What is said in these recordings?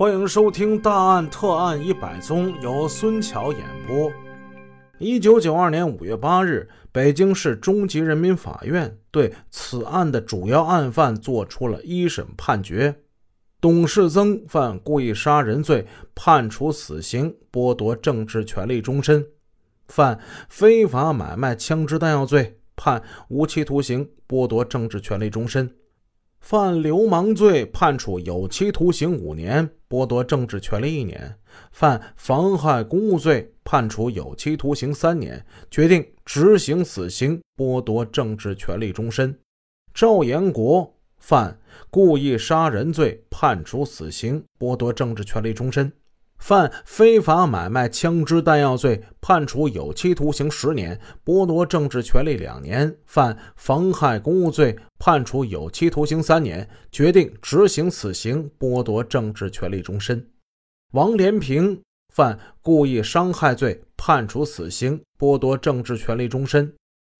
欢迎收听《大案特案一百宗》，由孙桥演播。一九九二年五月八日，北京市中级人民法院对此案的主要案犯作出了一审判决：董世增犯故意杀人罪，判处死刑，剥夺政治权利终身；犯非法买卖枪支弹药罪，判无期徒刑，剥夺政治权利终身。犯流氓罪，判处有期徒刑五年，剥夺政治权利一年；犯妨害公务罪，判处有期徒刑三年，决定执行死刑，剥夺政治权利终身。赵延国犯故意杀人罪，判处死刑，剥夺政治权利终身。犯非法买卖枪支弹药罪，判处有期徒刑十年，剥夺政治权利两年；犯妨害公务罪，判处有期徒刑三年，决定执行死刑，剥夺政治权利终身。王连平犯故意伤害罪，判处死刑，剥夺政治权利终身；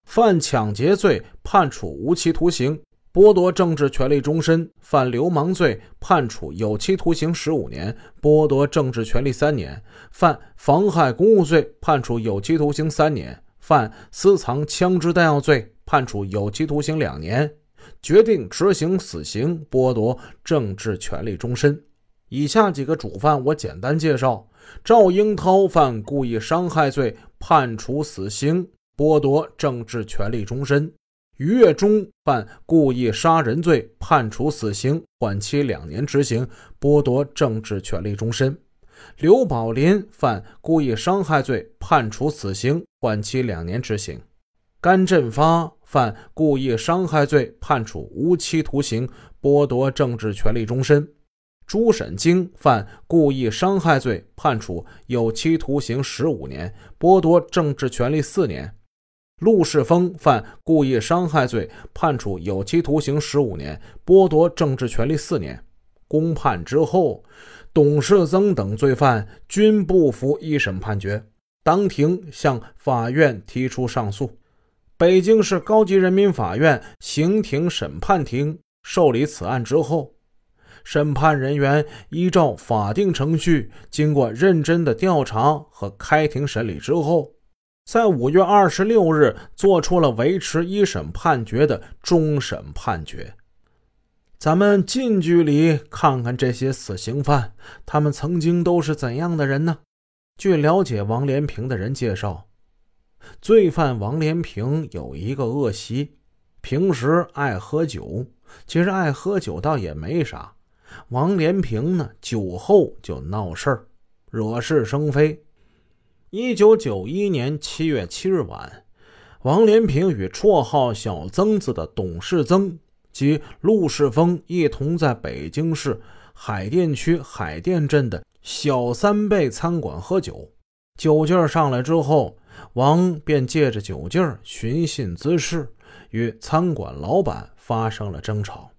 犯抢劫罪，判处无期徒刑。剥夺政治权利终身，犯流氓罪，判处有期徒刑十五年，剥夺政治权利三年；犯妨害公务罪，判处有期徒刑三年；犯私藏枪支弹药罪，判处有期徒刑两年，决定执行死刑，剥夺政治权利终身。以下几个主犯我简单介绍：赵英涛犯故意伤害罪，判处死刑，剥夺政治权利终身。于月忠犯故意杀人罪，判处死刑，缓期两年执行，剥夺政治权利终身。刘宝林犯故意伤害罪，判处死刑，缓期两年执行。甘振发犯故意伤害罪，判处无期徒刑，剥夺政治权利终身。朱沈京犯故意伤害罪，判处有期徒刑十五年，剥夺政治权利四年。陆世峰犯故意伤害罪，判处有期徒刑十五年，剥夺政治权利四年。公判之后，董世增等罪犯均不服一审判决，当庭向法院提出上诉。北京市高级人民法院刑庭审判庭受理此案之后，审判人员依照法定程序，经过认真的调查和开庭审理之后。在五月二十六日，做出了维持一审判决的终审判决。咱们近距离看看这些死刑犯，他们曾经都是怎样的人呢？据了解，王连平的人介绍，罪犯王连平有一个恶习，平时爱喝酒。其实爱喝酒倒也没啥，王连平呢，酒后就闹事儿，惹是生非。一九九一年七月七日晚，王连平与绰号“小曾子”的董世增及陆世峰一同在北京市海淀区海淀镇的小三倍餐馆喝酒。酒劲儿上来之后，王便借着酒劲儿寻衅滋事，与餐馆老板发生了争吵。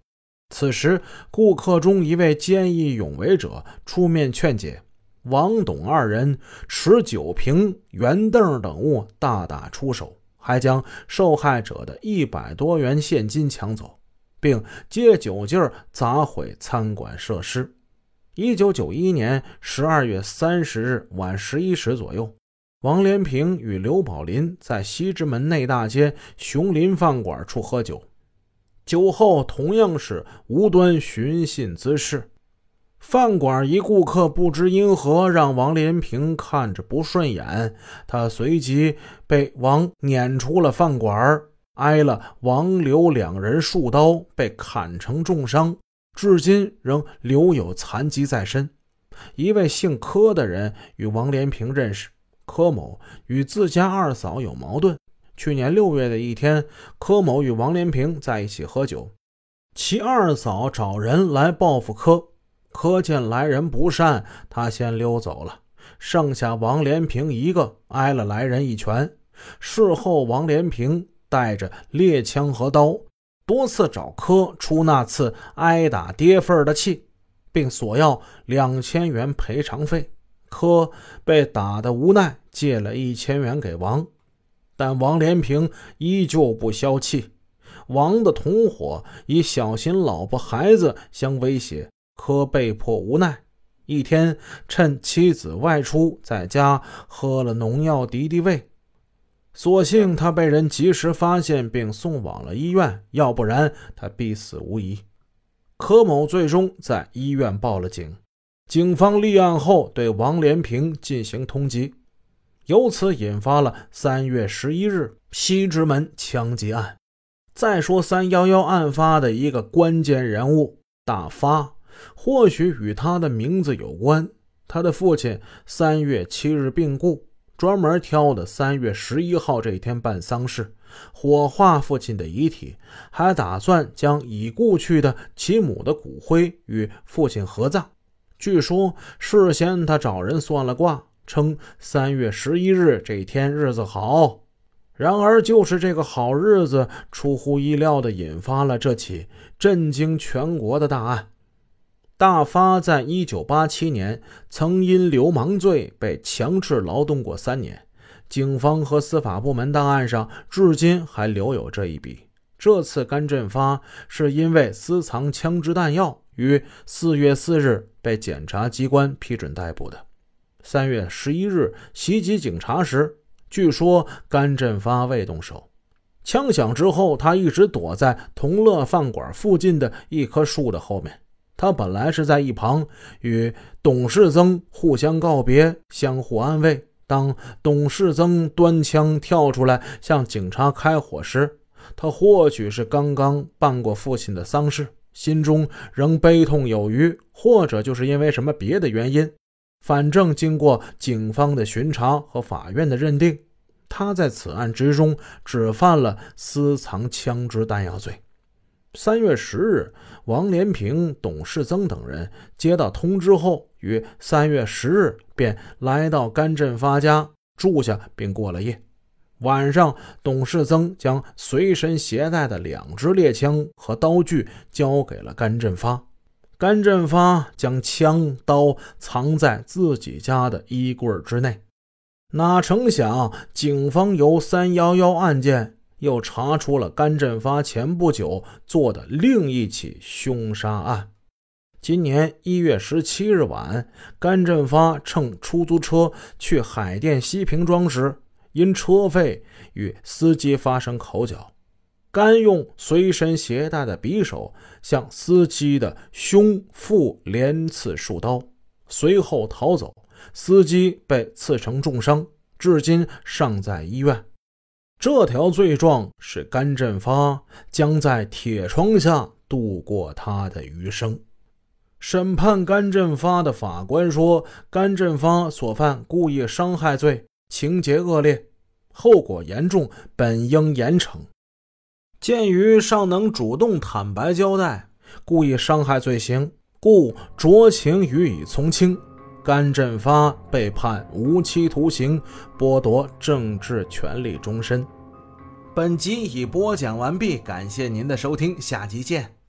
此时，顾客中一位见义勇为者出面劝解。王董二人持酒瓶、圆凳等物大打出手，还将受害者的一百多元现金抢走，并借酒劲砸毁餐馆设施。一九九一年十二月三十日晚十一时左右，王连平与刘宝林在西直门内大街熊林饭馆处喝酒，酒后同样是无端寻衅滋事。饭馆一顾客不知因何让王连平看着不顺眼，他随即被王撵出了饭馆，挨了王刘两人数刀，被砍成重伤，至今仍留有残疾在身。一位姓柯的人与王连平认识，柯某与自家二嫂有矛盾。去年六月的一天，柯某与王连平在一起喝酒，其二嫂找人来报复柯。可见来人不善，他先溜走了，剩下王连平一个挨了来人一拳。事后，王连平带着猎枪和刀，多次找柯出那次挨打跌份的气，并索要两千元赔偿费。柯被打的无奈，借了一千元给王，但王连平依旧不消气。王的同伙以小心老婆孩子相威胁。柯被迫无奈，一天趁妻子外出，在家喝了农药敌敌畏，所幸他被人及时发现并送往了医院，要不然他必死无疑。柯某最终在医院报了警，警方立案后对王连平进行通缉，由此引发了三月十一日西直门枪击案。再说三幺幺案发的一个关键人物大发。或许与他的名字有关。他的父亲三月七日病故，专门挑的三月十一号这一天办丧事，火化父亲的遗体，还打算将已故去的其母的骨灰与父亲合葬。据说事先他找人算了卦，称三月十一日这天日子好。然而，就是这个好日子，出乎意料地引发了这起震惊全国的大案。大发在一九八七年曾因流氓罪被强制劳动过三年，警方和司法部门档案上至今还留有这一笔。这次甘振发是因为私藏枪支弹药，于四月四日被检察机关批准逮捕的。三月十一日袭击警察时，据说甘振发未动手，枪响之后，他一直躲在同乐饭馆附近的一棵树的后面。他本来是在一旁与董世增互相告别，相互安慰。当董世增端枪跳出来向警察开火时，他或许是刚刚办过父亲的丧事，心中仍悲痛有余，或者就是因为什么别的原因。反正经过警方的巡查和法院的认定，他在此案之中只犯了私藏枪支弹药罪。三月十日，王连平、董世增等人接到通知后，于三月十日便来到甘振发家住下，并过了夜。晚上，董世增将随身携带的两支猎枪和刀具交给了甘振发。甘振发将枪刀藏在自己家的衣柜之内。哪成想，警方由三幺幺案件。又查出了甘振发前不久做的另一起凶杀案。今年一月十七日晚，甘振发乘出租车去海淀西平庄时，因车费与司机发生口角，甘用随身携带的匕首向司机的胸腹连刺数刀，随后逃走。司机被刺成重伤，至今尚在医院。这条罪状使甘振发将在铁窗下度过他的余生。审判甘振发的法官说：“甘振发所犯故意伤害罪，情节恶劣，后果严重，本应严惩。鉴于尚能主动坦白交代，故意伤害罪行，故酌情予以从轻。甘振发被判无期徒刑，剥夺政治权利终身。”本集已播讲完毕，感谢您的收听，下集见。